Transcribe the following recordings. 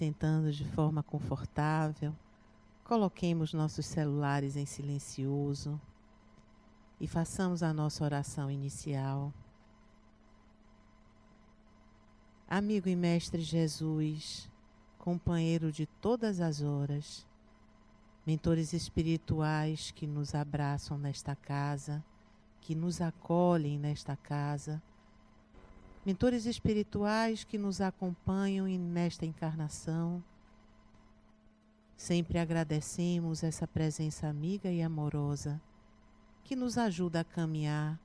sentando de forma confortável, coloquemos nossos celulares em silencioso e façamos a nossa oração inicial. Amigo e Mestre Jesus, companheiro de todas as horas, mentores espirituais que nos abraçam nesta casa, que nos acolhem nesta casa, mentores espirituais que nos acompanham nesta encarnação. Sempre agradecemos essa presença amiga e amorosa que nos ajuda a caminhar,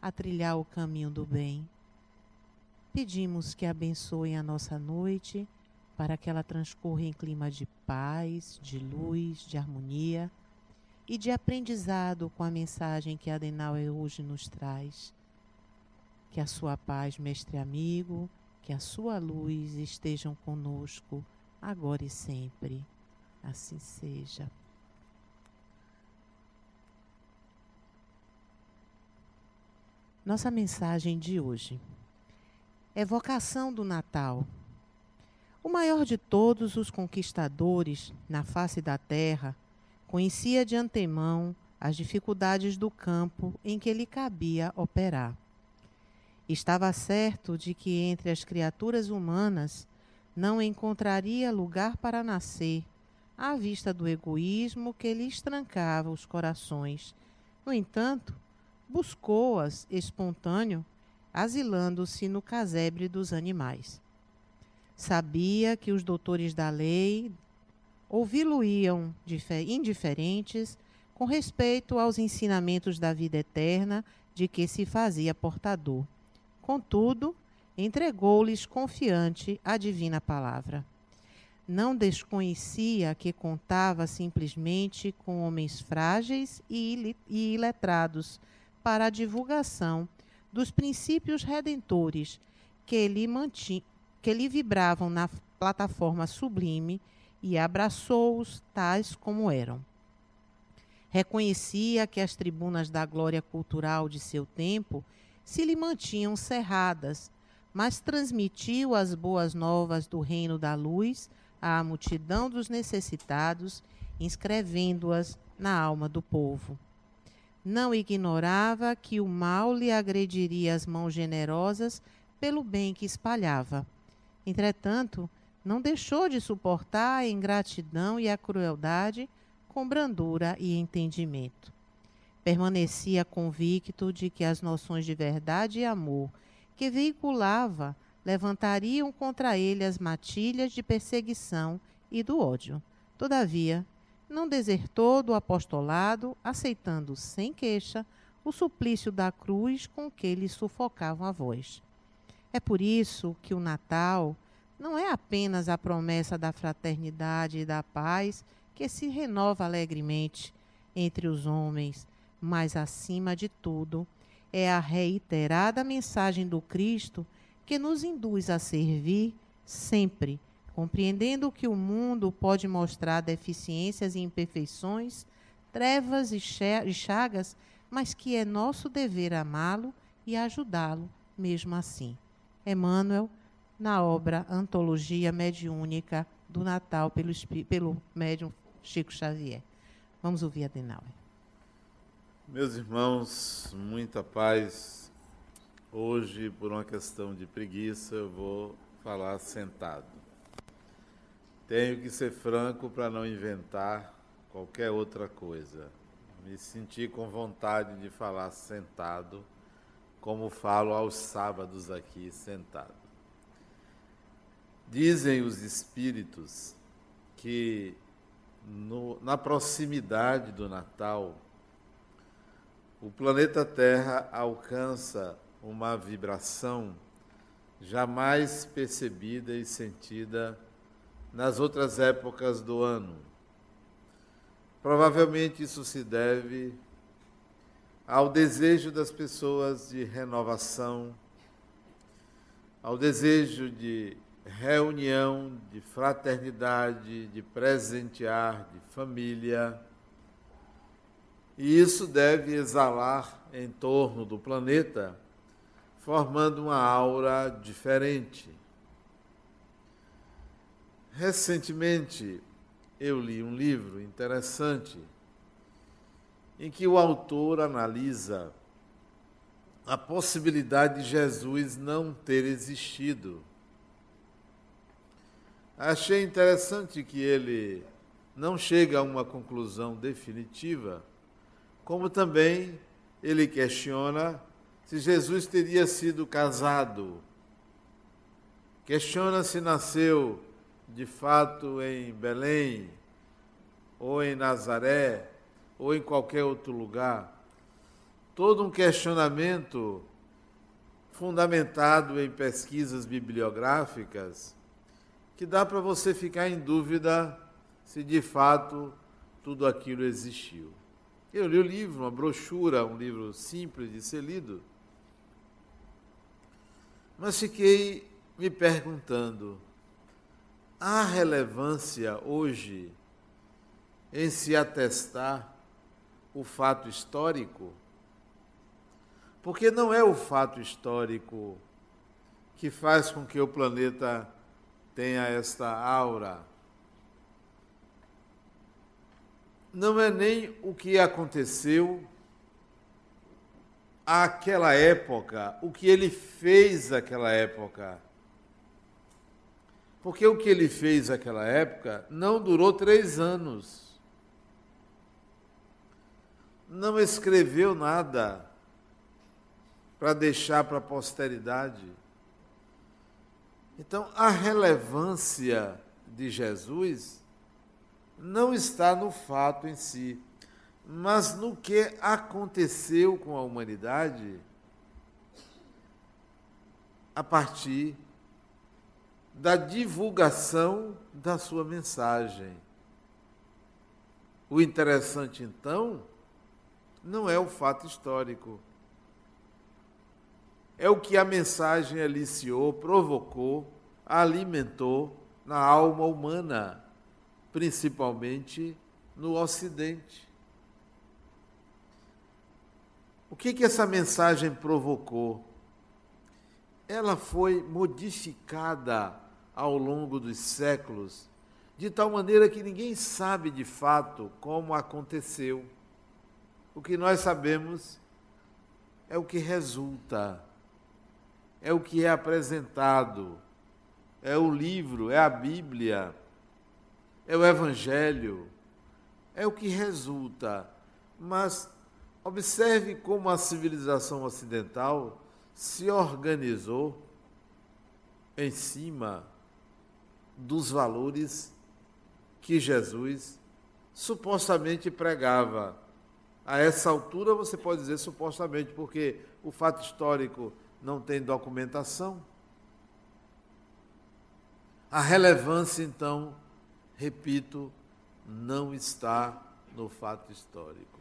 a trilhar o caminho do bem. Pedimos que abençoem a nossa noite para que ela transcorra em clima de paz, de luz, de harmonia e de aprendizado com a mensagem que Adenauer hoje nos traz. Que a sua paz, mestre amigo, que a sua luz estejam conosco agora e sempre. Assim seja. Nossa mensagem de hoje. Evocação do Natal. O maior de todos os conquistadores na face da terra conhecia de antemão as dificuldades do campo em que lhe cabia operar. Estava certo de que entre as criaturas humanas não encontraria lugar para nascer, à vista do egoísmo que lhe estrancava os corações. No entanto, buscou-as espontâneo, asilando-se no casebre dos animais. Sabia que os doutores da lei ouvi-lo-iam indiferentes com respeito aos ensinamentos da vida eterna de que se fazia portador. Contudo, entregou-lhes confiante a divina palavra. Não desconhecia que contava simplesmente com homens frágeis e iletrados para a divulgação dos princípios redentores que lhe que lhe vibravam na plataforma sublime e abraçou-os tais como eram. Reconhecia que as tribunas da glória cultural de seu tempo se lhe mantinham cerradas, mas transmitiu as boas novas do reino da luz à multidão dos necessitados, inscrevendo-as na alma do povo. Não ignorava que o mal lhe agrediria as mãos generosas pelo bem que espalhava Entretanto, não deixou de suportar a ingratidão e a crueldade com brandura e entendimento. Permanecia convicto de que as noções de verdade e amor que veiculava levantariam contra ele as matilhas de perseguição e do ódio. Todavia, não desertou do apostolado, aceitando sem queixa o suplício da cruz com que lhe sufocavam a voz. É por isso que o Natal não é apenas a promessa da fraternidade e da paz que se renova alegremente entre os homens, mas, acima de tudo, é a reiterada mensagem do Cristo que nos induz a servir sempre, compreendendo que o mundo pode mostrar deficiências e imperfeições, trevas e chagas, mas que é nosso dever amá-lo e ajudá-lo mesmo assim. Emmanuel, na obra Antologia Mediúnica do Natal, pelo, pelo médium Chico Xavier. Vamos ouvir a. Meus irmãos, muita paz. Hoje, por uma questão de preguiça, eu vou falar sentado. Tenho que ser franco para não inventar qualquer outra coisa. Me senti com vontade de falar sentado como falo aos sábados aqui sentado. Dizem os espíritos que no, na proximidade do Natal, o planeta Terra alcança uma vibração jamais percebida e sentida nas outras épocas do ano. Provavelmente isso se deve ao desejo das pessoas de renovação, ao desejo de reunião, de fraternidade, de presentear, de família. E isso deve exalar em torno do planeta, formando uma aura diferente. Recentemente eu li um livro interessante em que o autor analisa a possibilidade de Jesus não ter existido. Achei interessante que ele não chega a uma conclusão definitiva, como também ele questiona se Jesus teria sido casado. Questiona se nasceu de fato em Belém, ou em Nazaré, ou em qualquer outro lugar. Todo um questionamento fundamentado em pesquisas bibliográficas que dá para você ficar em dúvida se de fato tudo aquilo existiu. Eu li o livro, uma brochura, um livro simples de ser lido, mas fiquei me perguntando: há relevância hoje em se atestar o fato histórico? Porque não é o fato histórico que faz com que o planeta tenha esta aura. Não é nem o que aconteceu àquela época, o que ele fez naquela época. Porque o que ele fez naquela época não durou três anos. Não escreveu nada para deixar para a posteridade. Então, a relevância de Jesus não está no fato em si, mas no que aconteceu com a humanidade a partir da divulgação da sua mensagem. O interessante, então, não é o fato histórico é o que a mensagem aliciou, provocou, alimentou na alma humana, principalmente no Ocidente. O que, que essa mensagem provocou? Ela foi modificada ao longo dos séculos, de tal maneira que ninguém sabe de fato como aconteceu. O que nós sabemos é o que resulta é o que é apresentado, é o livro, é a Bíblia, é o Evangelho, é o que resulta. Mas observe como a civilização ocidental se organizou em cima dos valores que Jesus supostamente pregava. A essa altura você pode dizer supostamente, porque o fato histórico não tem documentação. A relevância, então, repito, não está no fato histórico.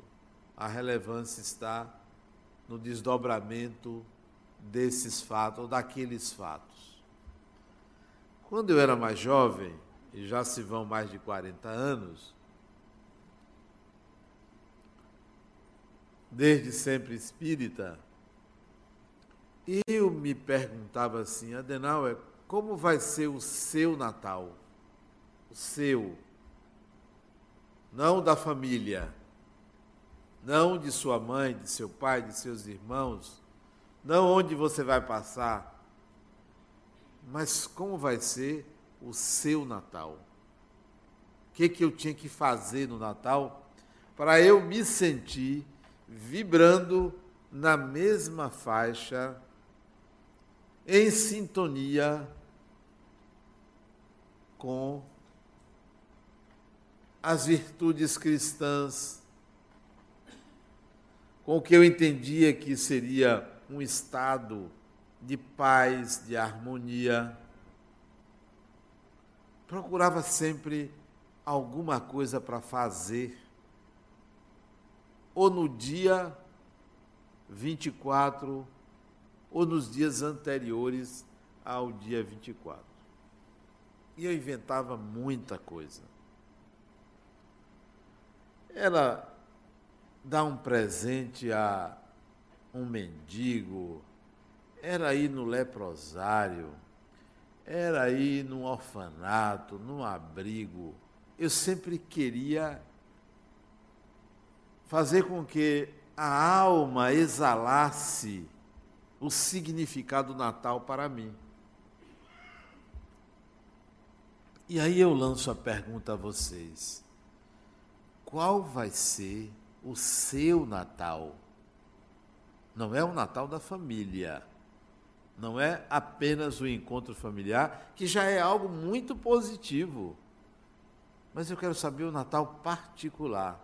A relevância está no desdobramento desses fatos ou daqueles fatos. Quando eu era mais jovem, e já se vão mais de 40 anos, desde sempre espírita, eu me perguntava assim, Adenauer, como vai ser o seu Natal? O seu. Não da família. Não de sua mãe, de seu pai, de seus irmãos. Não onde você vai passar. Mas como vai ser o seu Natal? O que, que eu tinha que fazer no Natal para eu me sentir vibrando na mesma faixa em sintonia com as virtudes cristãs, com o que eu entendia que seria um estado de paz, de harmonia. Procurava sempre alguma coisa para fazer, ou no dia 24 ou nos dias anteriores ao dia 24. E eu inventava muita coisa. Era dar um presente a um mendigo, era ir no leprosário, era ir num orfanato, num abrigo. Eu sempre queria fazer com que a alma exalasse o significado do Natal para mim. E aí eu lanço a pergunta a vocês: qual vai ser o seu Natal? Não é o Natal da família. Não é apenas o encontro familiar, que já é algo muito positivo. Mas eu quero saber o Natal particular.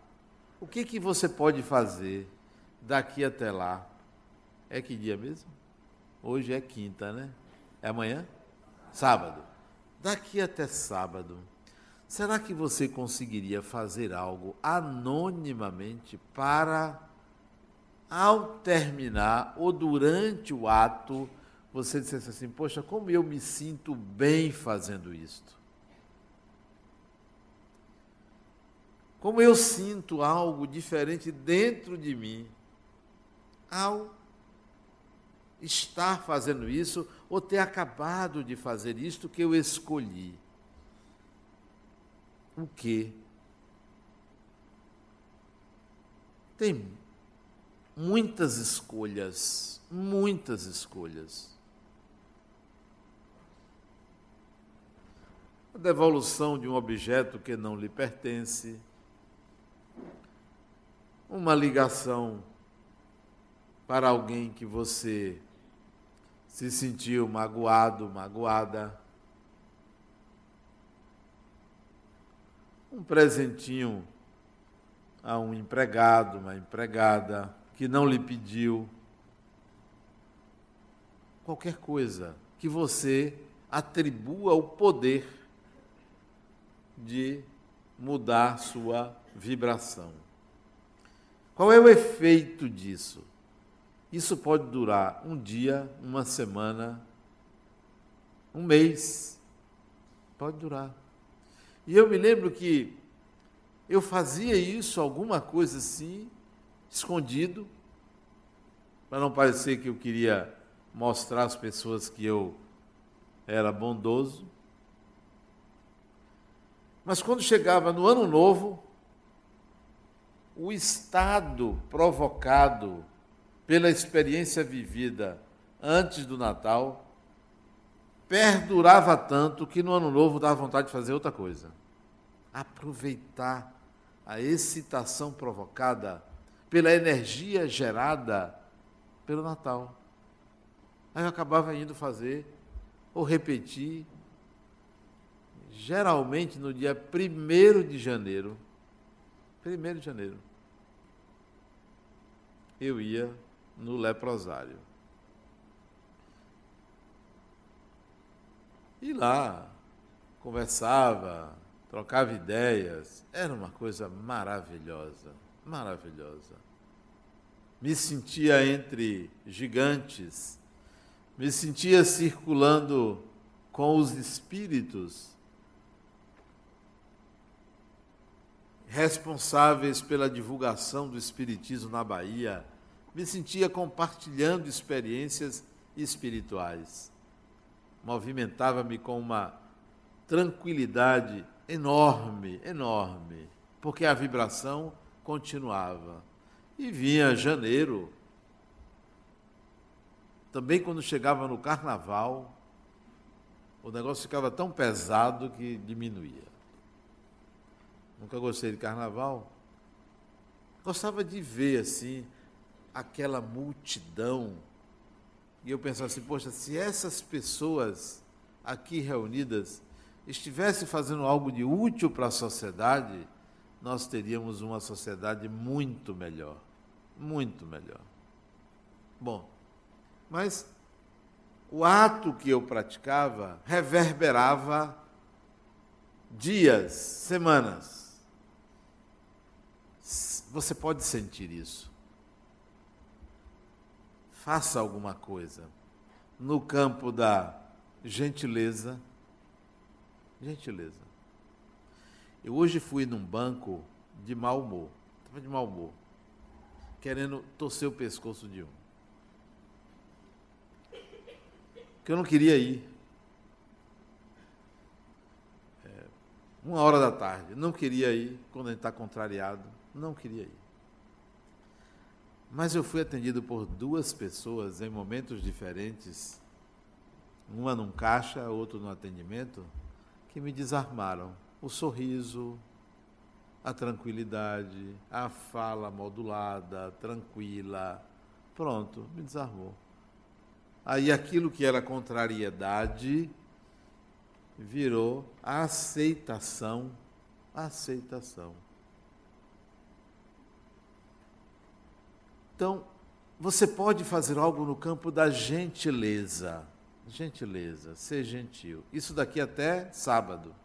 O que, que você pode fazer daqui até lá? É que dia mesmo? Hoje é quinta, né? É amanhã? Sábado. Daqui até sábado, será que você conseguiria fazer algo anonimamente para, ao terminar ou durante o ato, você dissesse assim: Poxa, como eu me sinto bem fazendo isto? Como eu sinto algo diferente dentro de mim ao estar fazendo isso ou ter acabado de fazer isto que eu escolhi. O que? Tem muitas escolhas, muitas escolhas. A devolução de um objeto que não lhe pertence, uma ligação para alguém que você se sentiu magoado, magoada. Um presentinho a um empregado, uma empregada que não lhe pediu. Qualquer coisa que você atribua o poder de mudar sua vibração. Qual é o efeito disso? Isso pode durar um dia, uma semana, um mês. Pode durar. E eu me lembro que eu fazia isso, alguma coisa assim, escondido, para não parecer que eu queria mostrar às pessoas que eu era bondoso. Mas quando chegava no ano novo, o estado provocado pela experiência vivida antes do Natal, perdurava tanto que no ano novo dava vontade de fazer outra coisa. Aproveitar a excitação provocada pela energia gerada pelo Natal. Aí eu acabava indo fazer ou repetir, geralmente no dia 1 de janeiro. 1 de janeiro. Eu ia no leprosário. E lá conversava, trocava ideias, era uma coisa maravilhosa, maravilhosa. Me sentia entre gigantes, me sentia circulando com os espíritos responsáveis pela divulgação do espiritismo na Bahia me sentia compartilhando experiências espirituais. Movimentava-me com uma tranquilidade enorme, enorme, porque a vibração continuava. E vinha janeiro. Também quando chegava no carnaval, o negócio ficava tão pesado que diminuía. Nunca gostei de carnaval. Gostava de ver assim aquela multidão. E eu pensava assim, poxa, se essas pessoas aqui reunidas estivessem fazendo algo de útil para a sociedade, nós teríamos uma sociedade muito melhor. Muito melhor. Bom, mas o ato que eu praticava reverberava dias, semanas. Você pode sentir isso faça alguma coisa no campo da gentileza. Gentileza. Eu hoje fui num banco de mau humor. Estava de mau humor. Querendo torcer o pescoço de um. Que eu não queria ir. uma hora da tarde. Não queria ir, quando a gente está contrariado, não queria ir. Mas eu fui atendido por duas pessoas em momentos diferentes, uma num caixa, outro no atendimento, que me desarmaram. O sorriso, a tranquilidade, a fala modulada, tranquila. Pronto, me desarmou. Aí aquilo que era contrariedade virou aceitação, aceitação. Então, você pode fazer algo no campo da gentileza. Gentileza, ser gentil. Isso daqui até sábado.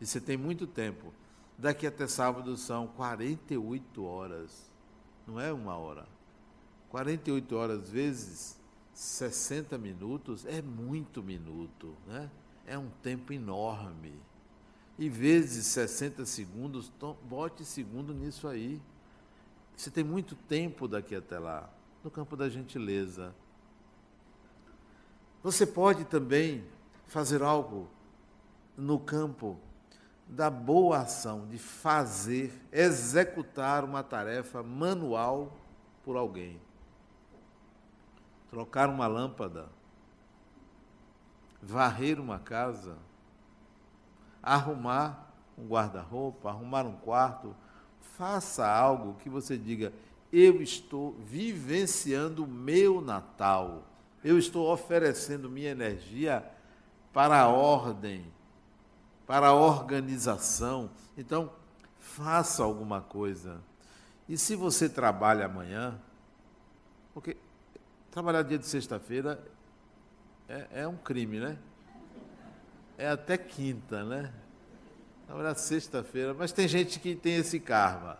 E você tem muito tempo. Daqui até sábado são 48 horas. Não é uma hora. 48 horas vezes 60 minutos é muito minuto, né? É um tempo enorme. E vezes 60 segundos, bote segundo nisso aí. Você tem muito tempo daqui até lá, no campo da gentileza. Você pode também fazer algo no campo da boa ação, de fazer, executar uma tarefa manual por alguém. Trocar uma lâmpada, varrer uma casa, arrumar um guarda-roupa, arrumar um quarto, faça algo que você diga: eu estou vivenciando o meu Natal, eu estou oferecendo minha energia para a ordem, para a organização. Então, faça alguma coisa. E se você trabalha amanhã, porque trabalhar dia de sexta-feira é, é, um crime, né? É até quinta, né? Trabalhar sexta-feira, mas tem gente que tem esse karma.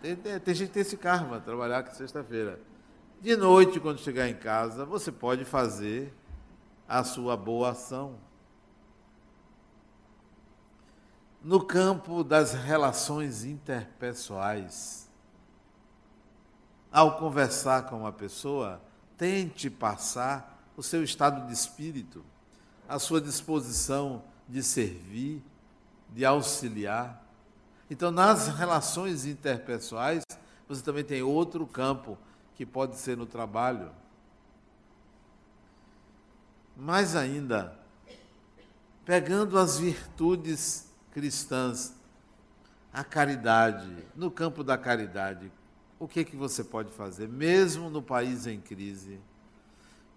Tem, tem, gente que tem esse karma, trabalhar sexta-feira. De noite, quando chegar em casa, você pode fazer a sua boa ação no campo das relações interpessoais. Ao conversar com uma pessoa, tente passar o seu estado de espírito, a sua disposição de servir, de auxiliar. Então, nas relações interpessoais, você também tem outro campo que pode ser no trabalho. Mais ainda, pegando as virtudes cristãs, a caridade, no campo da caridade, o que, que você pode fazer, mesmo no país em crise,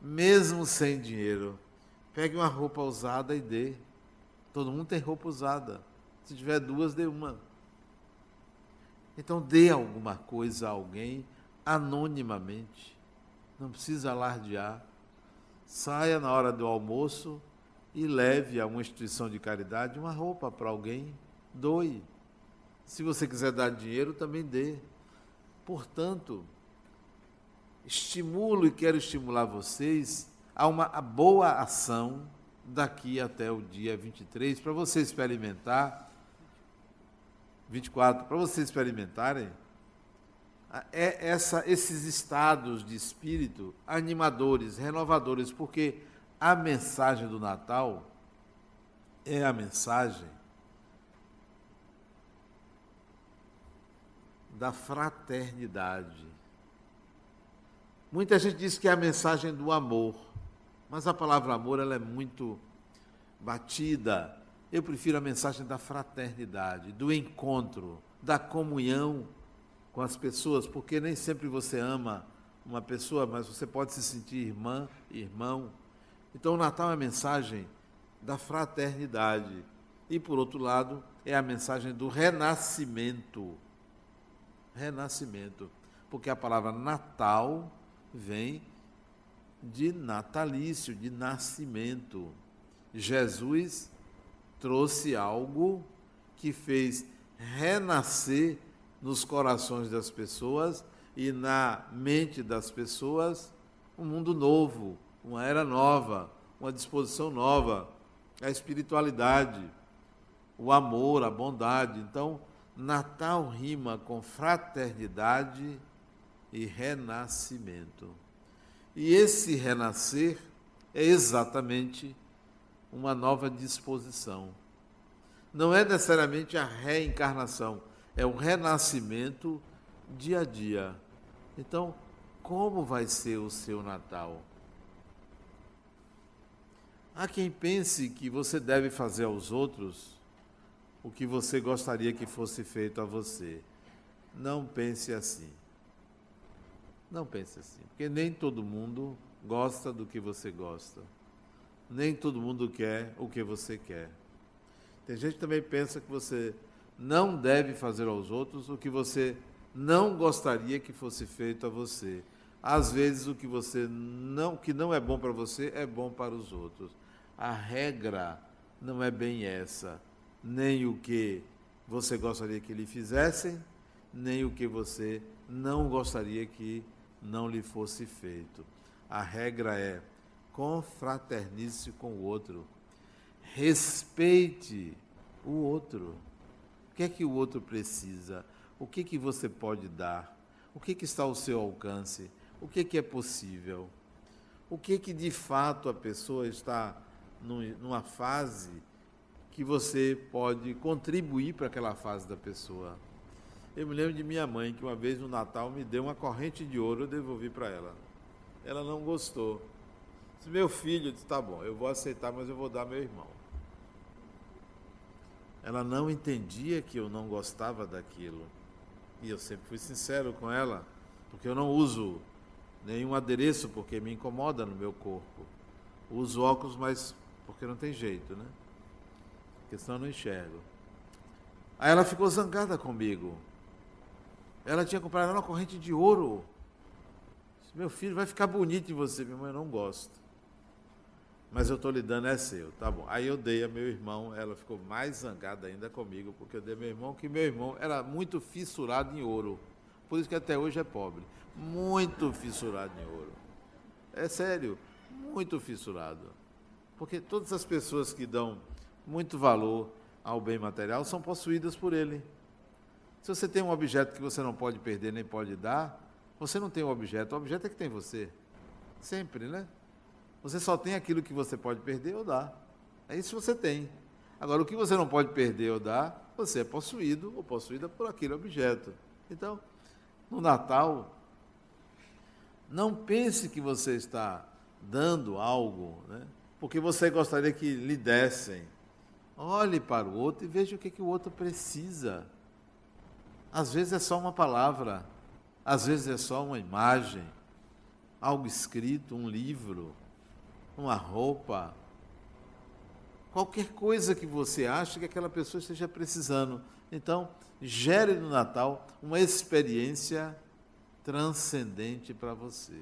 mesmo sem dinheiro? Pegue uma roupa usada e dê. Todo mundo tem roupa usada. Se tiver duas, dê uma. Então dê alguma coisa a alguém anonimamente. Não precisa alardear. Saia na hora do almoço e leve a uma instituição de caridade uma roupa para alguém, doe. Se você quiser dar dinheiro, também dê. Portanto, estimulo e quero estimular vocês a uma boa ação daqui até o dia 23 para você experimentar 24 para vocês experimentarem é essa, esses estados de espírito animadores, renovadores, porque a mensagem do Natal é a mensagem da fraternidade. Muita gente diz que é a mensagem do amor, mas a palavra amor ela é muito batida. Eu prefiro a mensagem da fraternidade, do encontro, da comunhão com as pessoas, porque nem sempre você ama uma pessoa, mas você pode se sentir irmã, irmão. Então, o Natal é a mensagem da fraternidade. E, por outro lado, é a mensagem do renascimento. Renascimento. Porque a palavra Natal vem de natalício, de nascimento. Jesus trouxe algo que fez renascer nos corações das pessoas e na mente das pessoas um mundo novo, uma era nova, uma disposição nova, a espiritualidade, o amor, a bondade. Então, Natal rima com fraternidade e renascimento. E esse renascer é exatamente uma nova disposição. não é necessariamente a reencarnação, é o renascimento dia a dia. Então, como vai ser o seu Natal? Há quem pense que você deve fazer aos outros o que você gostaria que fosse feito a você. Não pense assim. Não pense assim, porque nem todo mundo gosta do que você gosta. Nem todo mundo quer o que você quer. Tem gente que também pensa que você não deve fazer aos outros o que você não gostaria que fosse feito a você. Às vezes o que você não, que não é bom para você é bom para os outros. A regra não é bem essa, nem o que você gostaria que lhe fizessem, nem o que você não gostaria que não lhe fosse feito. A regra é confraternize com o outro. Respeite o outro. O que é que o outro precisa? O que, que você pode dar? O que, que está ao seu alcance? O que, que é possível? O que, que de fato a pessoa está numa fase que você pode contribuir para aquela fase da pessoa? Eu me lembro de minha mãe, que uma vez no Natal me deu uma corrente de ouro, eu devolvi para ela. Ela não gostou. Disse, meu filho, disse, tá bom, eu vou aceitar, mas eu vou dar meu irmão. Ela não entendia que eu não gostava daquilo. E eu sempre fui sincero com ela, porque eu não uso nenhum adereço porque me incomoda no meu corpo. Uso óculos, mas porque não tem jeito, né? Porque senão eu não enxergo. Aí ela ficou zangada comigo. Ela tinha comprado uma corrente de ouro. Meu filho vai ficar bonito em você. Minha mãe não gosta. Mas eu estou lhe dando é seu, tá bom. Aí eu dei a meu irmão, ela ficou mais zangada ainda comigo, porque eu dei a meu irmão, que meu irmão era muito fissurado em ouro. Por isso que até hoje é pobre. Muito fissurado em ouro. É sério, muito fissurado. Porque todas as pessoas que dão muito valor ao bem material são possuídas por ele. Se você tem um objeto que você não pode perder nem pode dar, você não tem o um objeto, o objeto é que tem você. Sempre, né? Você só tem aquilo que você pode perder ou dar. É isso que você tem. Agora, o que você não pode perder ou dar, você é possuído ou possuída por aquele objeto. Então, no Natal, não pense que você está dando algo, né? porque você gostaria que lhe dessem. Olhe para o outro e veja o que, que o outro precisa. Às vezes é só uma palavra, às vezes é só uma imagem, algo escrito, um livro, uma roupa, qualquer coisa que você acha que aquela pessoa esteja precisando. Então, gere no Natal uma experiência transcendente para você.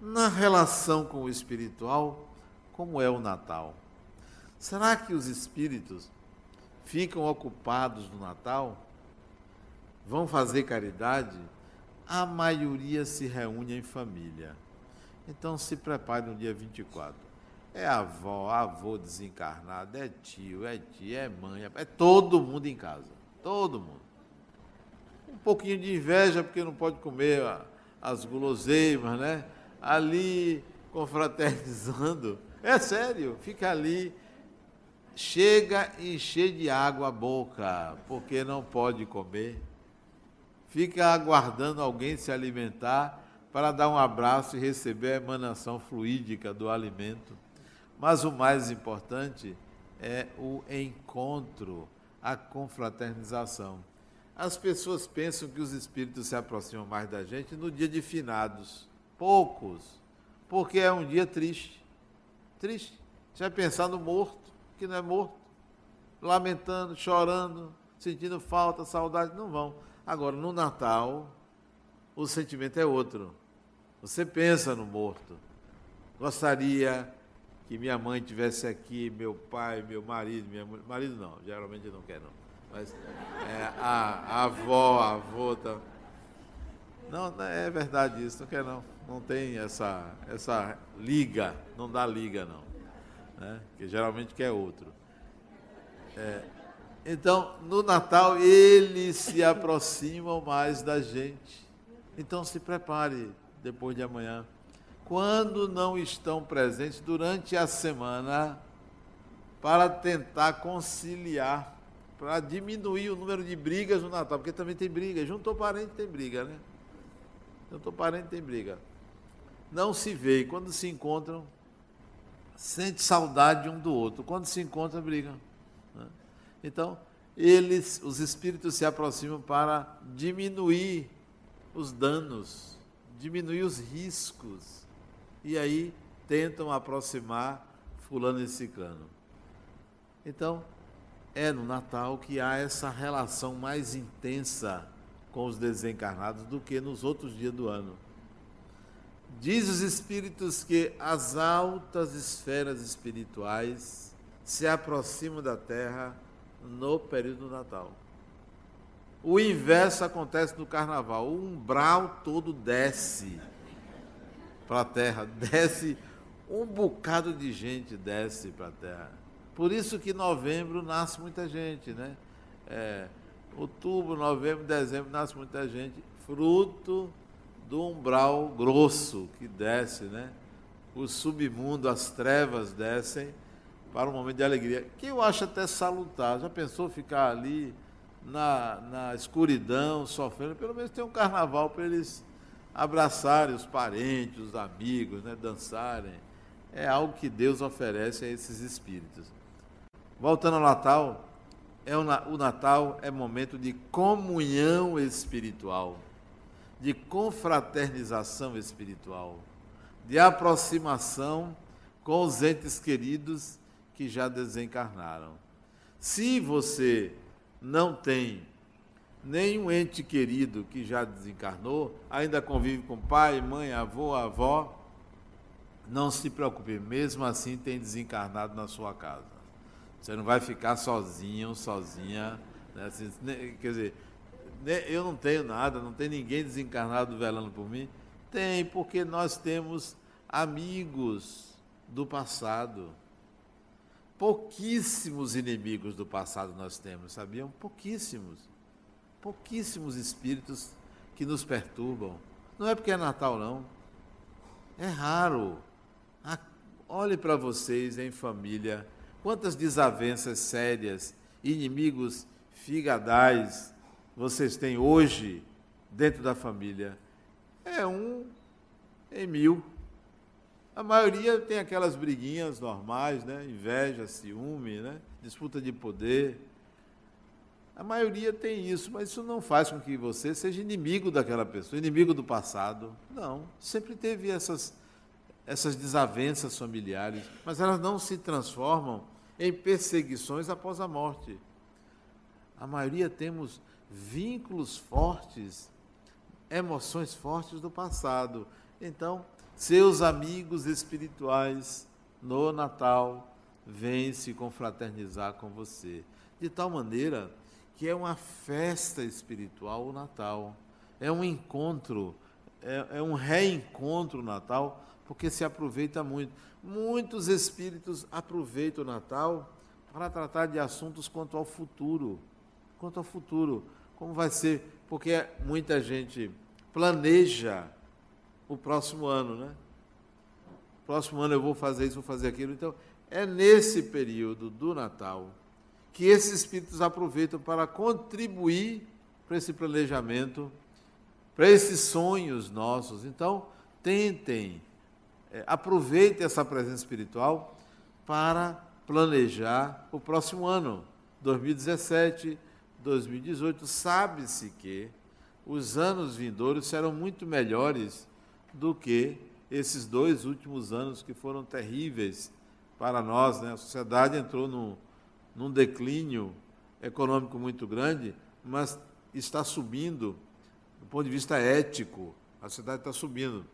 Na relação com o espiritual, como é o Natal? Será que os espíritos ficam ocupados no Natal, vão fazer caridade, a maioria se reúne em família. Então se prepare no dia 24. É avó, avô desencarnado, é tio, é tia, é mãe, é todo mundo em casa. Todo mundo. Um pouquinho de inveja, porque não pode comer as guloseimas, né? Ali confraternizando. É sério, fica ali chega e encher de água a boca, porque não pode comer. Fica aguardando alguém se alimentar para dar um abraço e receber a emanação fluídica do alimento. Mas o mais importante é o encontro, a confraternização. As pessoas pensam que os espíritos se aproximam mais da gente no dia de finados. Poucos. Porque é um dia triste. Triste. Já pensar no morto que não é morto, lamentando, chorando, sentindo falta, saudade, não vão. Agora, no Natal, o sentimento é outro. Você pensa no morto. Gostaria que minha mãe tivesse aqui, meu pai, meu marido, minha. Marido não, geralmente não quer não. Mas é, a, a avó, a avô. Tá... Não, é verdade isso, não quer não. Não tem essa, essa liga, não dá liga não né? que geralmente quer outro. É, então, no Natal, eles se aproximam mais da gente. Então, se prepare depois de amanhã. Quando não estão presentes durante a semana, para tentar conciliar, para diminuir o número de brigas no Natal, porque também tem briga. Juntou parente tem briga, né? Juntou parente tem briga. Não se vê, quando se encontram, sente saudade um do outro. Quando se encontram, brigam. Né? Então, eles, os espíritos se aproximam para diminuir os danos, diminuir os riscos. E aí tentam aproximar fulano e ciclano. Então, é no Natal que há essa relação mais intensa com os desencarnados do que nos outros dias do ano. Diz os espíritos que as altas esferas espirituais se aproximam da Terra no período do Natal. O inverso acontece no carnaval. O umbral todo desce para a terra, desce um bocado de gente desce para a terra. Por isso que novembro nasce muita gente, né? É, outubro, novembro, dezembro nasce muita gente, fruto do umbral grosso que desce, né? O submundo, as trevas descem para um momento de alegria, que eu acho até salutar. Já pensou ficar ali na, na escuridão, sofrendo? Pelo menos tem um carnaval para eles abraçarem os parentes, os amigos, né? dançarem. É algo que Deus oferece a esses espíritos. Voltando ao Natal, é o, o Natal é momento de comunhão espiritual, de confraternização espiritual, de aproximação com os entes queridos que já desencarnaram. Se você não tem nenhum ente querido que já desencarnou, ainda convive com pai, mãe, avô, avó, não se preocupe, mesmo assim tem desencarnado na sua casa. Você não vai ficar sozinho, sozinha. Né? Assim, quer dizer, eu não tenho nada, não tem ninguém desencarnado velando por mim. Tem, porque nós temos amigos do passado Pouquíssimos inimigos do passado nós temos, sabiam? Pouquíssimos. Pouquíssimos espíritos que nos perturbam. Não é porque é Natal, não. É raro. Ah, olhe para vocês em família. Quantas desavenças sérias, inimigos figadais vocês têm hoje dentro da família? É um em mil. A maioria tem aquelas briguinhas normais, né? Inveja, ciúme, né? Disputa de poder. A maioria tem isso, mas isso não faz com que você seja inimigo daquela pessoa, inimigo do passado. Não. Sempre teve essas, essas desavenças familiares, mas elas não se transformam em perseguições após a morte. A maioria temos vínculos fortes, emoções fortes do passado. Então, seus amigos espirituais no Natal vêm se confraternizar com você. De tal maneira que é uma festa espiritual o Natal. É um encontro, é, é um reencontro o Natal, porque se aproveita muito. Muitos espíritos aproveitam o Natal para tratar de assuntos quanto ao futuro. Quanto ao futuro. Como vai ser? Porque muita gente planeja o próximo ano, né? Próximo ano eu vou fazer isso, vou fazer aquilo. Então, é nesse período do Natal que esses espíritos aproveitam para contribuir para esse planejamento, para esses sonhos nossos. Então, tentem, é, aproveitem essa presença espiritual para planejar o próximo ano, 2017, 2018. Sabe-se que os anos vindouros serão muito melhores do que esses dois últimos anos que foram terríveis para nós. Né? A sociedade entrou num, num declínio econômico muito grande, mas está subindo do ponto de vista ético. A sociedade está subindo.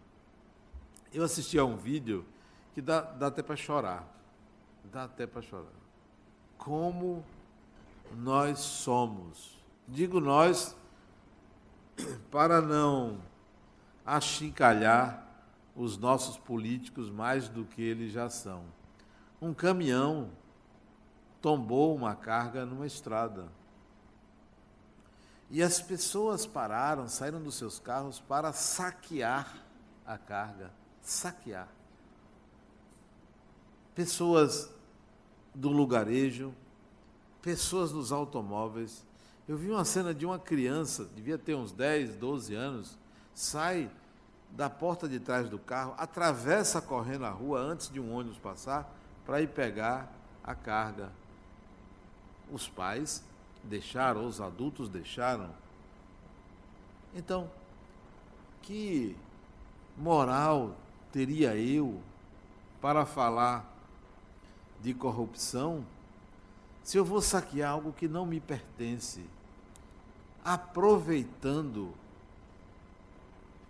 Eu assisti a um vídeo que dá, dá até para chorar. Dá até para chorar. Como nós somos. Digo nós para não achincalhar os nossos políticos mais do que eles já são. Um caminhão tombou uma carga numa estrada. E as pessoas pararam, saíram dos seus carros para saquear a carga. Saquear. Pessoas do lugarejo, pessoas nos automóveis. Eu vi uma cena de uma criança, devia ter uns 10, 12 anos, sai da porta de trás do carro, atravessa correndo a rua antes de um ônibus passar para ir pegar a carga. Os pais deixaram, os adultos deixaram. Então, que moral teria eu para falar de corrupção se eu vou saquear algo que não me pertence, aproveitando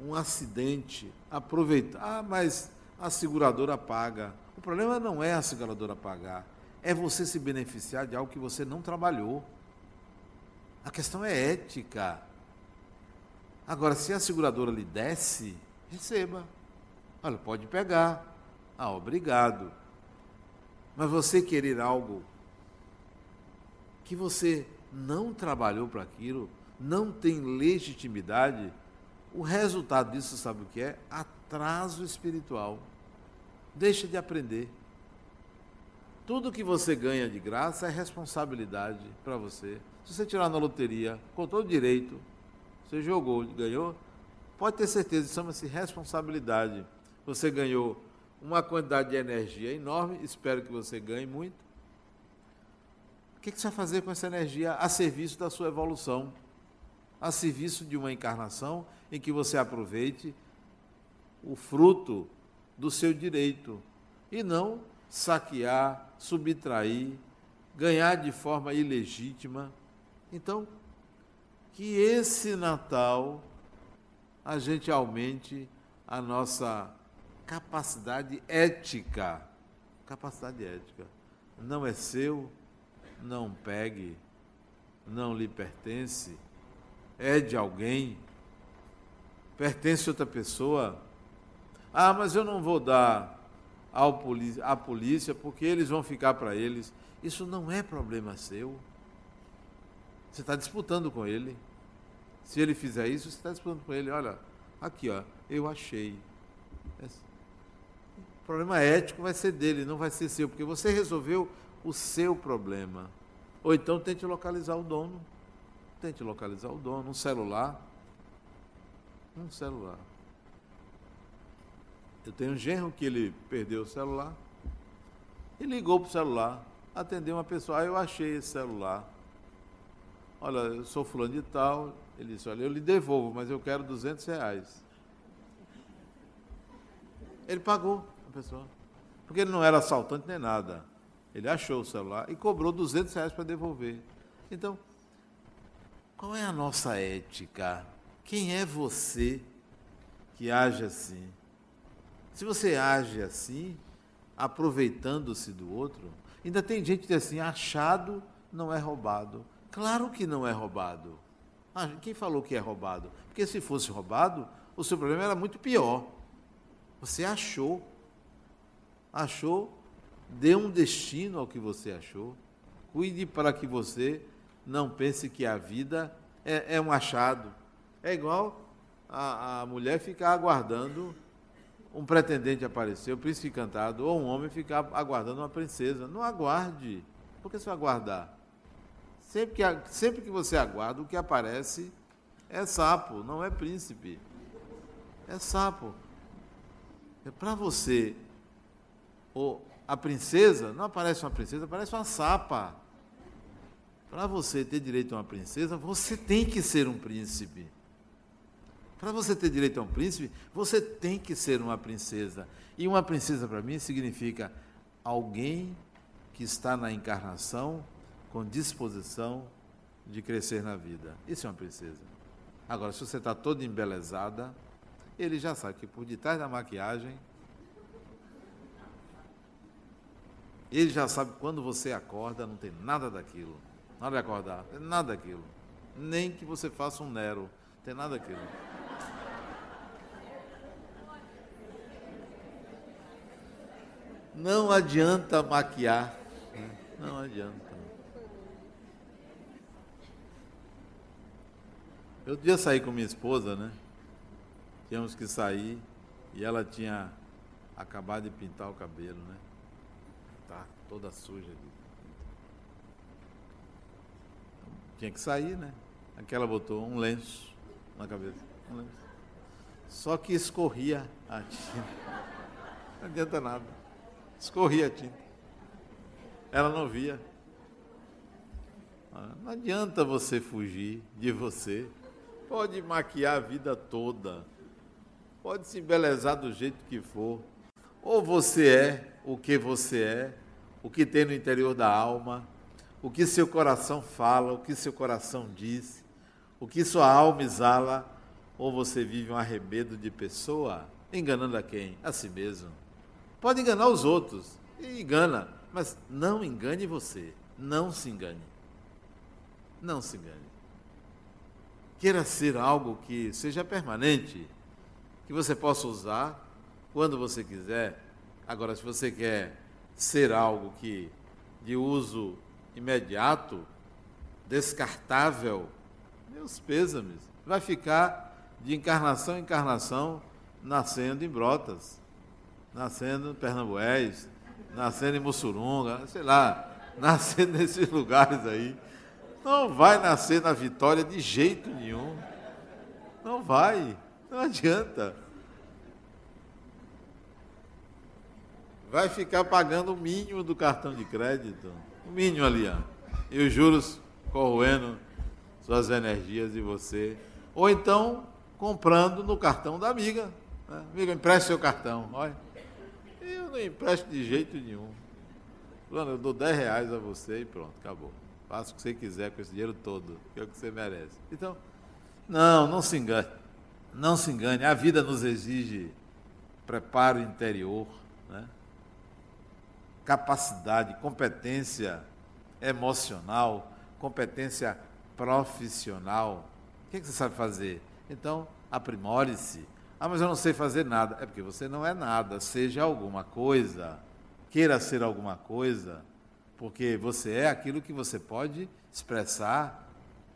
um acidente, aproveitar, ah, mas a seguradora paga. O problema não é a seguradora pagar, é você se beneficiar de algo que você não trabalhou. A questão é ética. Agora, se a seguradora lhe desce, receba. Olha, pode pegar. Ah, obrigado. Mas você querer algo que você não trabalhou para aquilo, não tem legitimidade, o resultado disso, sabe o que é? Atraso espiritual. Deixa de aprender. Tudo que você ganha de graça é responsabilidade para você. Se você tirar na loteria, com todo direito, você jogou, ganhou, pode ter certeza, chama-se responsabilidade. Você ganhou uma quantidade de energia enorme, espero que você ganhe muito. O que você vai fazer com essa energia a serviço da sua evolução? A serviço de uma encarnação em que você aproveite o fruto do seu direito e não saquear, subtrair, ganhar de forma ilegítima. Então, que esse Natal a gente aumente a nossa capacidade ética. Capacidade ética. Não é seu, não pegue, não lhe pertence, é de alguém, pertence a outra pessoa. Ah, mas eu não vou dar ao à polícia porque eles vão ficar para eles. Isso não é problema seu. Você está disputando com ele. Se ele fizer isso, você está disputando com ele. Olha, aqui, ó, eu achei. O problema ético vai ser dele, não vai ser seu, porque você resolveu o seu problema. Ou então tente localizar o dono. Tente localizar o dono, um celular um celular. Eu tenho um genro que ele perdeu o celular e ligou para o celular, atendeu uma pessoa, ah, eu achei esse celular. Olha, eu sou fulano de tal. Ele disse, olha, eu lhe devolvo, mas eu quero 200 reais. Ele pagou a pessoa. Porque ele não era assaltante nem nada. Ele achou o celular e cobrou 200 reais para devolver. Então, qual é a nossa ética? Quem é você que age assim? Se você age assim, aproveitando-se do outro, ainda tem gente que diz assim: achado não é roubado. Claro que não é roubado. Ah, quem falou que é roubado? Porque se fosse roubado, o seu problema era muito pior. Você achou. Achou, dê um destino ao que você achou. Cuide para que você não pense que a vida é, é um achado. É igual a, a mulher ficar aguardando um pretendente aparecer, o príncipe encantado, ou um homem ficar aguardando uma princesa. Não aguarde. Por que vai aguardar? Sempre que, sempre que você aguarda, o que aparece é sapo, não é príncipe. É sapo. É para você. Ou a princesa, não aparece uma princesa, aparece uma sapa. Para você ter direito a uma princesa, você tem que ser um príncipe. Para você ter direito a um príncipe, você tem que ser uma princesa. E uma princesa, para mim, significa alguém que está na encarnação com disposição de crescer na vida. Isso é uma princesa. Agora, se você está toda embelezada, ele já sabe que por detrás da maquiagem, ele já sabe quando você acorda, não tem nada daquilo. Nada de acordar, tem nada daquilo. Nem que você faça um Nero, tem nada daquilo. Não adianta maquiar. Não adianta. Eu dia sair com minha esposa, né? Tínhamos que sair e ela tinha acabado de pintar o cabelo, né? Tá toda suja. Tinha que sair, né? Aquela botou um lenço na cabeça. Um lenço. Só que escorria a tinta. Não adianta nada. Escorria a tinta. Ela não via. Ah, não adianta você fugir de você. Pode maquiar a vida toda. Pode se embelezar do jeito que for. Ou você é o que você é, o que tem no interior da alma, o que seu coração fala, o que seu coração diz, o que sua alma exala, ou você vive um arremedo de pessoa, enganando a quem? A si mesmo. Pode enganar os outros, engana, mas não engane você. Não se engane. Não se engane. Queira ser algo que seja permanente, que você possa usar quando você quiser. Agora, se você quer ser algo que de uso imediato, descartável, meus pêsames, vai ficar de encarnação em encarnação nascendo em Brotas, nascendo em Pernambués, nascendo em Mussurunga, sei lá, nascendo nesses lugares aí. Não vai nascer na vitória de jeito nenhum. Não vai, não adianta. Vai ficar pagando o mínimo do cartão de crédito. O mínimo ali, ó. E os juros corroendo suas energias e você. Ou então comprando no cartão da amiga. Né? Amiga, empreste seu cartão. Olha. Eu não empresto de jeito nenhum. Fulano, eu dou 10 reais a você e pronto, acabou. Faça o que você quiser com esse dinheiro todo, que é o que você merece. Então, não, não se engane. Não se engane. A vida nos exige preparo interior? Capacidade, competência emocional, competência profissional. O que, é que você sabe fazer? Então, aprimore-se. Ah, mas eu não sei fazer nada. É porque você não é nada. Seja alguma coisa. Queira ser alguma coisa. Porque você é aquilo que você pode expressar.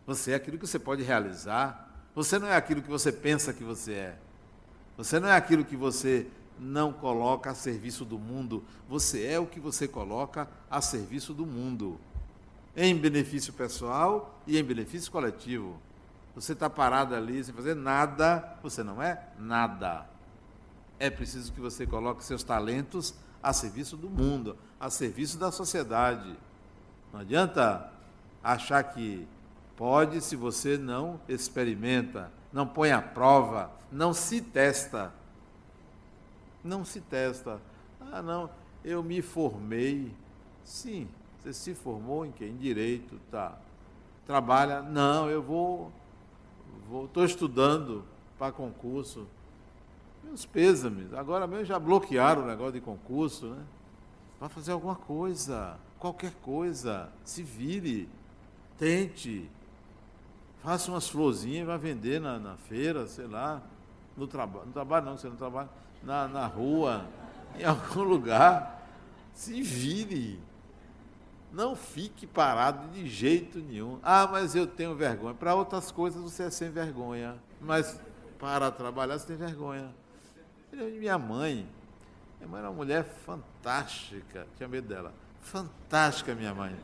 Você é aquilo que você pode realizar. Você não é aquilo que você pensa que você é. Você não é aquilo que você não coloca a serviço do mundo. Você é o que você coloca a serviço do mundo. Em benefício pessoal e em benefício coletivo. Você está parado ali sem fazer nada, você não é nada. É preciso que você coloque seus talentos a serviço do mundo, a serviço da sociedade. Não adianta achar que pode se você não experimenta, não põe à prova, não se testa. Não se testa. Ah, não, eu me formei. Sim, você se formou em quem? Em direito, tá. Trabalha? Não, eu vou estou estudando para concurso. Meus pêsames. Agora mesmo já bloquearam o negócio de concurso, né? Vai fazer alguma coisa, qualquer coisa. Se vire, tente. Faça umas florzinhas e vá vender na, na feira, sei lá. No trabalho. No trabalho não, você não trabalha. Na, na rua, em algum lugar. Se vire. Não fique parado de jeito nenhum. Ah, mas eu tenho vergonha. Para outras coisas você é sem vergonha. Mas para trabalhar você tem vergonha. Minha mãe. Minha mãe era uma mulher fantástica. Tinha medo dela. Fantástica, minha mãe.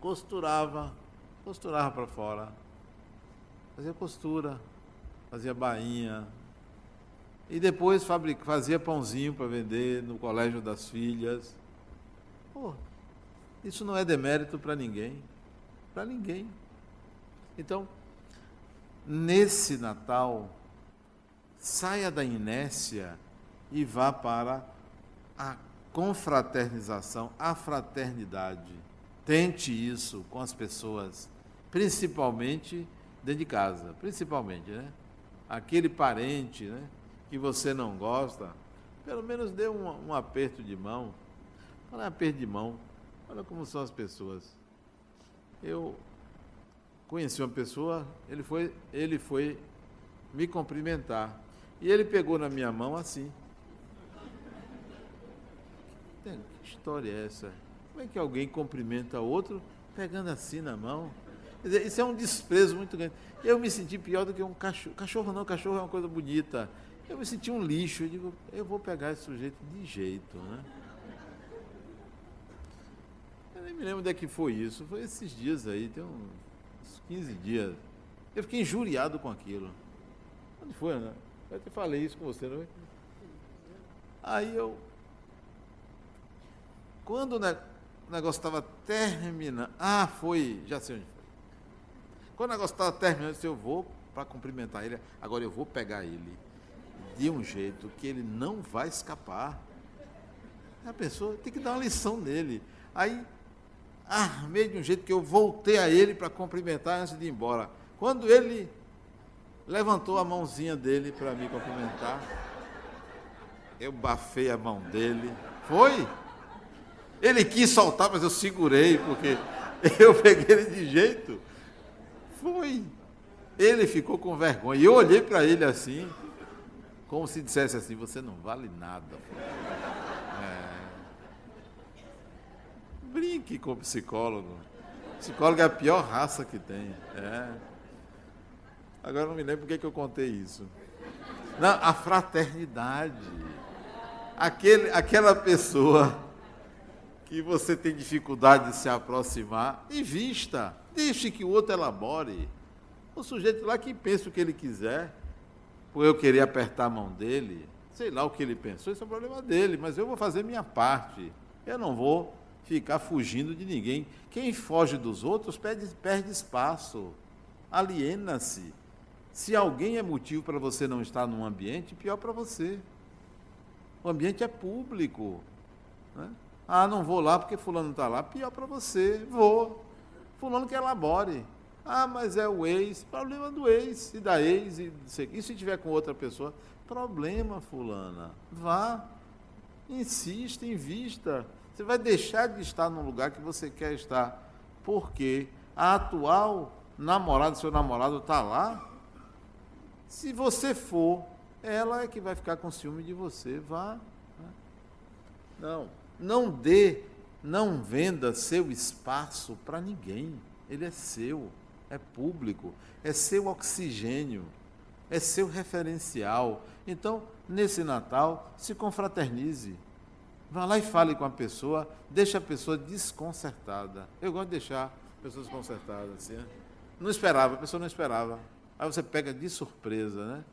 Costurava. Costurava para fora. Fazia costura. Fazia bainha. E depois fazia pãozinho para vender no colégio das filhas Pô, isso não é demérito para ninguém. Para ninguém. Então, nesse Natal, saia da inércia e vá para a confraternização, a fraternidade. Tente isso com as pessoas, principalmente dentro de casa, principalmente, né? Aquele parente, né, que você não gosta, pelo menos dê um, um aperto de mão, Olha a perda de mão. Olha como são as pessoas. Eu conheci uma pessoa, ele foi, ele foi me cumprimentar. E ele pegou na minha mão assim. Que história é essa? Como é que alguém cumprimenta outro pegando assim na mão? Dizer, isso é um desprezo muito grande. Eu me senti pior do que um cachorro. Cachorro não, cachorro é uma coisa bonita. Eu me senti um lixo. Eu digo, eu vou pegar esse sujeito de jeito, né? nem me lembro onde é que foi isso. Foi esses dias aí, tem uns 15 dias. Eu fiquei injuriado com aquilo. Onde foi, né? Eu até falei isso com você, não é? Aí eu. Quando o negócio estava terminando. Ah, foi. Já sei onde foi. Quando o negócio estava terminando, eu disse, eu vou para cumprimentar ele. Agora eu vou pegar ele de um jeito que ele não vai escapar. A pessoa tem que dar uma lição nele. Aí armei de um jeito que eu voltei a ele para cumprimentar antes de ir embora. Quando ele levantou a mãozinha dele para me cumprimentar, eu bafei a mão dele. Foi? Ele quis soltar, mas eu segurei, porque eu peguei ele de jeito. Foi. Ele ficou com vergonha. E eu olhei para ele assim, como se dissesse assim: Você não vale nada. É. Brinque com o psicólogo. psicólogo é a pior raça que tem. É. Agora não me lembro por que eu contei isso. Não, a fraternidade. Aquele, aquela pessoa que você tem dificuldade de se aproximar, invista. Deixe que o outro elabore. O sujeito lá que pensa o que ele quiser, por eu querer apertar a mão dele, sei lá o que ele pensou, isso é um problema dele, mas eu vou fazer minha parte. Eu não vou ficar fugindo de ninguém. Quem foge dos outros perde, perde espaço, aliena-se. Se alguém é motivo para você não estar num ambiente, pior para você. O ambiente é público. Né? Ah, não vou lá porque fulano está lá. Pior para você. Vou. Fulano que elabore. Ah, mas é o ex. Problema do ex. E da ex. E, e se tiver com outra pessoa? Problema, fulana. Vá. Insista, invista. Você vai deixar de estar no lugar que você quer estar. Porque a atual namorada, seu namorado está lá. Se você for, ela é que vai ficar com ciúme de você. Vá. Não. Não dê, não venda seu espaço para ninguém. Ele é seu, é público, é seu oxigênio, é seu referencial. Então, nesse Natal, se confraternize. Vá lá e fale com a pessoa, deixe a pessoa desconcertada. Eu gosto de deixar pessoas desconcertadas assim. Né? Não esperava, a pessoa não esperava. Aí você pega de surpresa, né?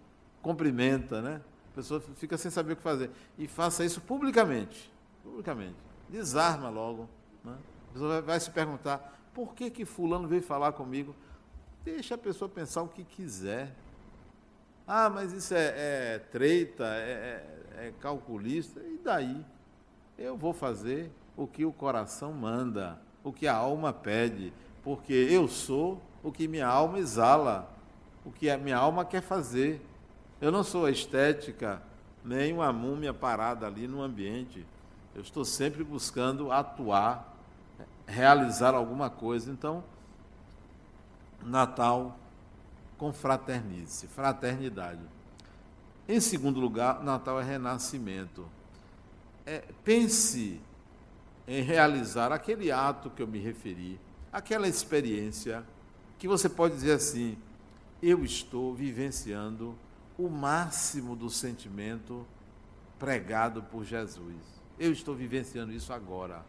Cumprimenta, né? A pessoa fica sem saber o que fazer. E faça isso publicamente publicamente. Desarma logo. Né? A pessoa vai, vai, se perguntar, por que, que fulano veio falar comigo? Deixa a pessoa pensar o que quiser. Ah, mas isso é, é treita, é, é, é calculista, e daí? Eu vou fazer o que o coração manda, o que a alma pede, porque eu sou o que minha alma exala, o que a minha alma quer fazer. Eu não sou estética, nem uma múmia parada ali no ambiente. Eu estou sempre buscando atuar, realizar alguma coisa. Então, Natal confraternize, fraternidade. Em segundo lugar, Natal é renascimento. É, pense em realizar aquele ato que eu me referi, aquela experiência que você pode dizer assim: eu estou vivenciando o máximo do sentimento pregado por Jesus. Eu estou vivenciando isso agora.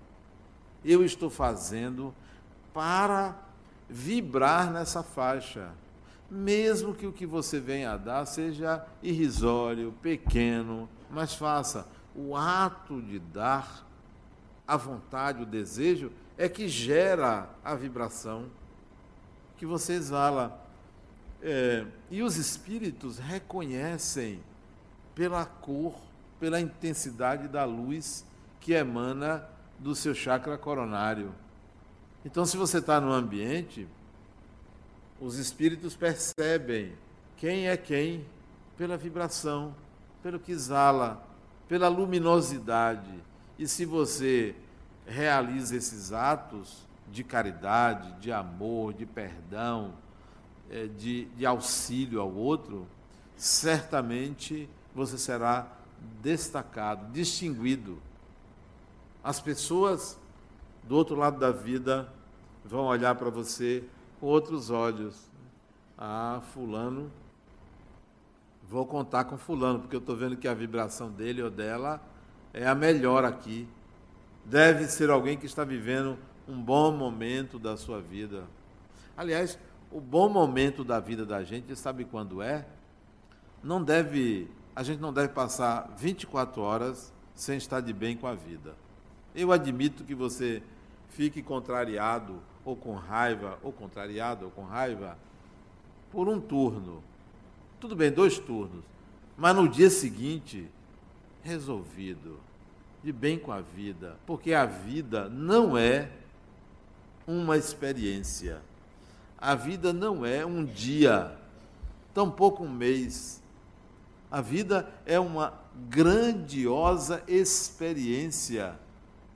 Eu estou fazendo para vibrar nessa faixa. Mesmo que o que você venha a dar seja irrisório, pequeno, mas faça. O ato de dar, a vontade, o desejo, é que gera a vibração que você exala. É, e os espíritos reconhecem pela cor pela intensidade da luz que emana do seu chakra coronário. Então, se você está no ambiente, os espíritos percebem quem é quem pela vibração, pelo que exala, pela luminosidade. E se você realiza esses atos de caridade, de amor, de perdão, eh, de, de auxílio ao outro, certamente você será destacado, distinguido. As pessoas do outro lado da vida vão olhar para você com outros olhos. Ah, fulano, vou contar com fulano, porque eu estou vendo que a vibração dele ou dela é a melhor aqui. Deve ser alguém que está vivendo um bom momento da sua vida. Aliás, o bom momento da vida da gente, sabe quando é? Não deve, a gente não deve passar 24 horas sem estar de bem com a vida. Eu admito que você fique contrariado ou com raiva, ou contrariado ou com raiva, por um turno. Tudo bem, dois turnos. Mas no dia seguinte, resolvido, de bem com a vida. Porque a vida não é uma experiência. A vida não é um dia, tampouco um mês. A vida é uma grandiosa experiência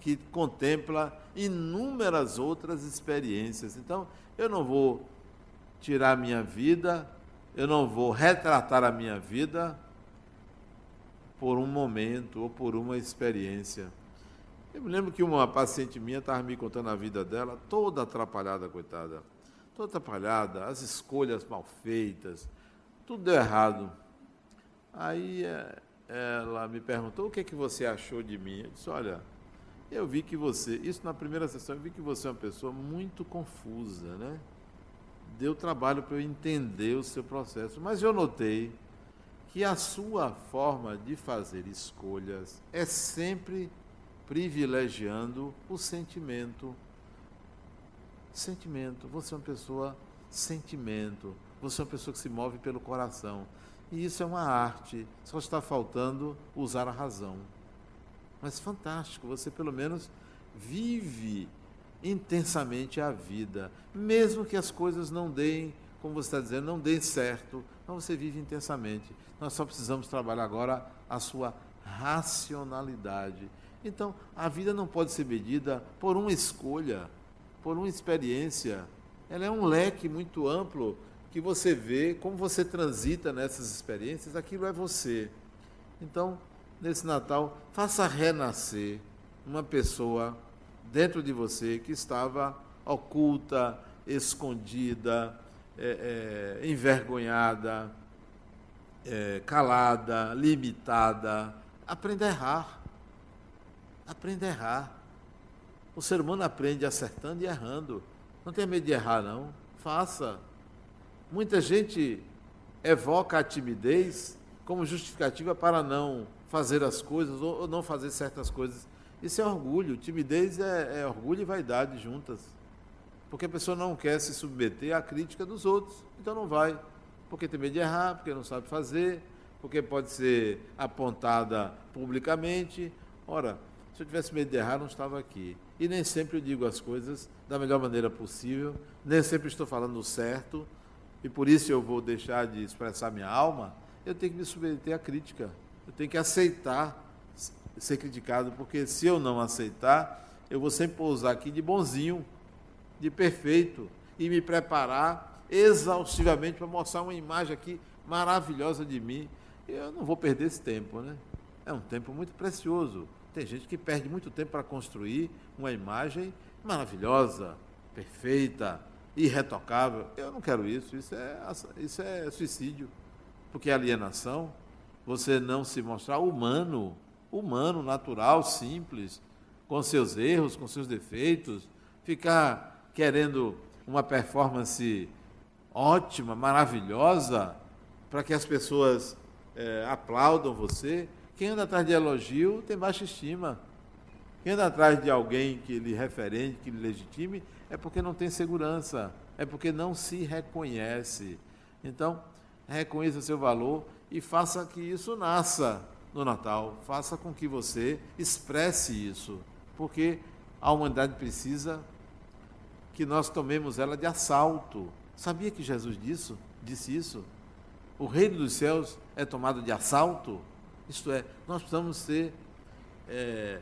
que contempla inúmeras outras experiências. Então, eu não vou tirar a minha vida, eu não vou retratar a minha vida por um momento ou por uma experiência. Eu me lembro que uma paciente minha estava me contando a vida dela, toda atrapalhada, coitada. Toda atrapalhada, as escolhas mal feitas, tudo deu errado. Aí eh, ela me perguntou o que, é que você achou de mim. Eu disse, olha, eu vi que você, isso na primeira sessão, eu vi que você é uma pessoa muito confusa, né? Deu trabalho para eu entender o seu processo, mas eu notei que a sua forma de fazer escolhas é sempre privilegiando o sentimento. Sentimento. Você é uma pessoa sentimento. Você é uma pessoa que se move pelo coração. E isso é uma arte. Só está faltando usar a razão. Mas fantástico, você pelo menos vive intensamente a vida, mesmo que as coisas não deem, como você está dizendo, não deem certo, mas você vive intensamente. Nós só precisamos trabalhar agora a sua racionalidade. Então, a vida não pode ser medida por uma escolha, por uma experiência. Ela é um leque muito amplo que você vê, como você transita nessas experiências, aquilo é você. Então, nesse Natal, faça renascer uma pessoa dentro de você que estava oculta, escondida, é, é, envergonhada, é, calada, limitada. Aprenda a errar. Aprenda a errar. O ser humano aprende acertando e errando. Não tenha medo de errar, não. Faça. Muita gente evoca a timidez como justificativa para não fazer as coisas ou, não fazer certas coisas. Isso é orgulho. Timidez é, é orgulho e vaidade juntas. Porque a pessoa não quer se submeter à crítica dos outros. Então não vai. Porque tem medo de errar, porque não sabe fazer, porque pode ser apontada publicamente. Ora, se eu tivesse medo de errar, não estava aqui. E nem sempre eu digo as coisas da melhor maneira possível, nem sempre estou falando certo, e por isso eu vou deixar de expressar minha alma, eu tenho que me submeter à crítica. Eu tenho que aceitar ser criticado, porque se eu não aceitar, eu vou sempre pousar aqui de bonzinho, de perfeito, e me preparar exaustivamente para mostrar uma imagem aqui maravilhosa de mim. Eu não vou perder esse tempo, né? É um tempo muito precioso. Tem gente que perde muito tempo para construir uma imagem maravilhosa, perfeita, irretocável. Eu não quero isso. Isso é, isso é suicídio, porque é alienação você não se mostrar humano, humano, natural, simples, com seus erros, com seus defeitos, ficar querendo uma performance ótima, maravilhosa, para que as pessoas é, aplaudam você. Quem anda atrás de elogio tem baixa estima. Quem anda atrás de alguém que lhe referente, que lhe legitime, é porque não tem segurança, é porque não se reconhece. Então, reconheça seu valor e faça que isso nasça no Natal. Faça com que você expresse isso, porque a humanidade precisa que nós tomemos ela de assalto. Sabia que Jesus disse, disse isso? O reino dos céus é tomado de assalto? Isto é, nós precisamos ser é,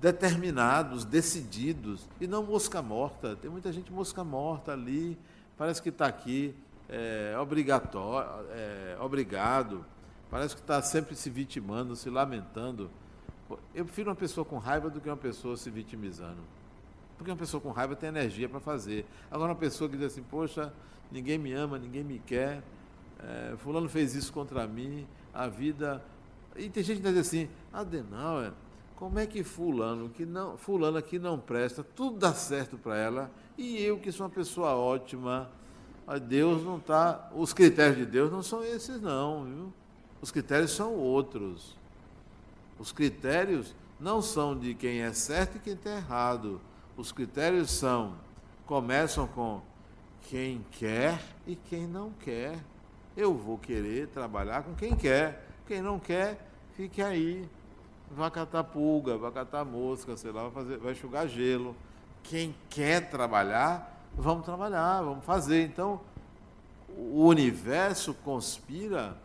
determinados, decididos, e não mosca morta. Tem muita gente mosca morta ali, parece que está aqui, é, obrigatório, é, obrigado, parece que está sempre se vitimando, se lamentando. Eu prefiro uma pessoa com raiva do que uma pessoa se vitimizando. Porque uma pessoa com raiva tem energia para fazer. Agora, uma pessoa que diz assim: Poxa, ninguém me ama, ninguém me quer, é, Fulano fez isso contra mim, a vida. E tem gente que diz assim: Adenauer, como é que fulano que não, fulano aqui não presta, tudo dá certo para ela e eu que sou uma pessoa ótima, Deus não está, os critérios de Deus não são esses não, viu? Os critérios são outros. Os critérios não são de quem é certo e quem está errado. Os critérios são começam com quem quer e quem não quer. Eu vou querer trabalhar com quem quer. Quem não quer, fique aí. Vai catar pulga, vai catar mosca, sei lá, vai, fazer, vai enxugar gelo. Quem quer trabalhar, vamos trabalhar, vamos fazer. Então, o universo conspira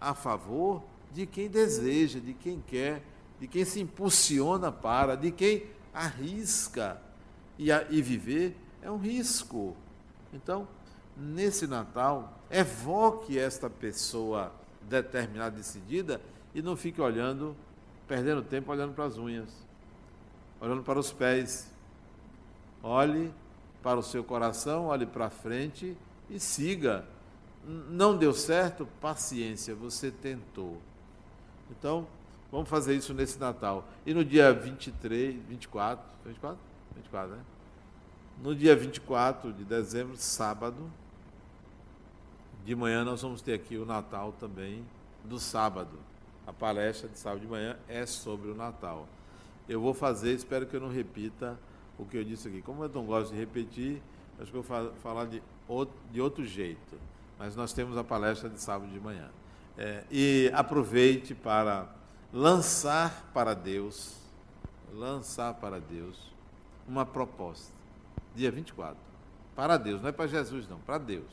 a favor de quem deseja, de quem quer, de quem se impulsiona para, de quem arrisca. E, a, e viver é um risco. Então, nesse Natal, evoque esta pessoa determinada, decidida, e não fique olhando, perdendo tempo olhando para as unhas, olhando para os pés. Olhe para o seu coração, olhe para frente e siga não deu certo, paciência, você tentou. Então, vamos fazer isso nesse Natal. E no dia 23, 24, 24? 24, né? No dia 24 de dezembro, sábado, de manhã nós vamos ter aqui o Natal também do sábado. A palestra de sábado de manhã é sobre o Natal. Eu vou fazer, espero que eu não repita o que eu disse aqui. Como eu não gosto de repetir, acho que eu vou falar de outro, de outro jeito mas nós temos a palestra de sábado de manhã. É, e aproveite para lançar para Deus, lançar para Deus uma proposta. Dia 24. Para Deus, não é para Jesus, não, para Deus.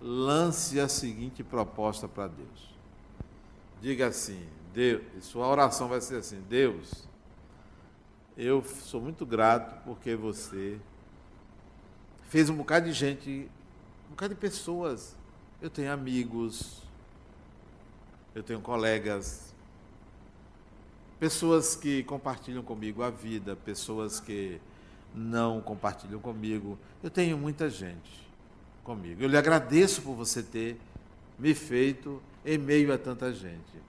Lance a seguinte proposta para Deus. Diga assim, Deus, sua oração vai ser assim: Deus, eu sou muito grato porque você fez um bocado de gente um bocado de pessoas. Eu tenho amigos, eu tenho colegas, pessoas que compartilham comigo a vida, pessoas que não compartilham comigo. Eu tenho muita gente comigo. Eu lhe agradeço por você ter me feito em meio a tanta gente.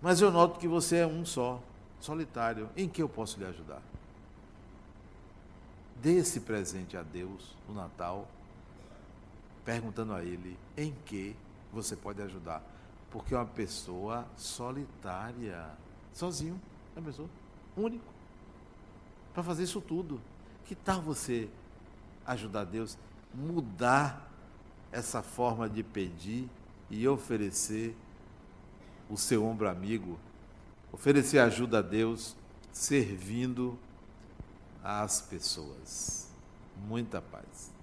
Mas eu noto que você é um só, solitário. Em que eu posso lhe ajudar? Dê esse presente a Deus no Natal perguntando a ele em que você pode ajudar. Porque é uma pessoa solitária, sozinho, é uma pessoa único, para fazer isso tudo. Que tal você ajudar Deus, mudar essa forma de pedir e oferecer o seu ombro amigo, oferecer ajuda a Deus, servindo às pessoas. Muita paz.